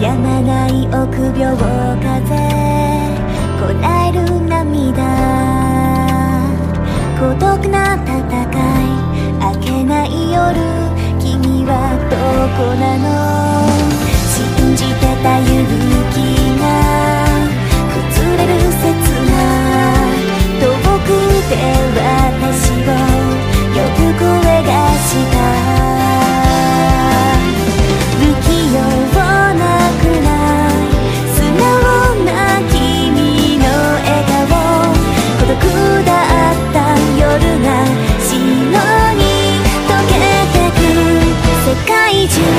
病まない臆病風こらえる need you.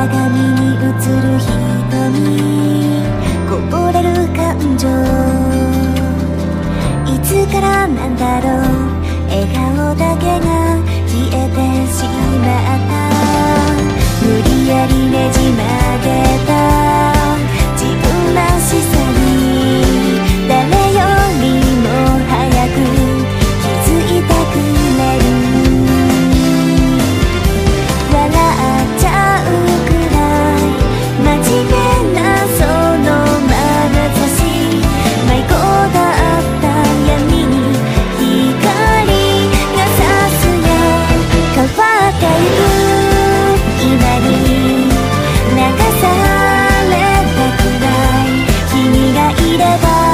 鏡に映る瞳。こぼれる感情。いつからなんだろう。れば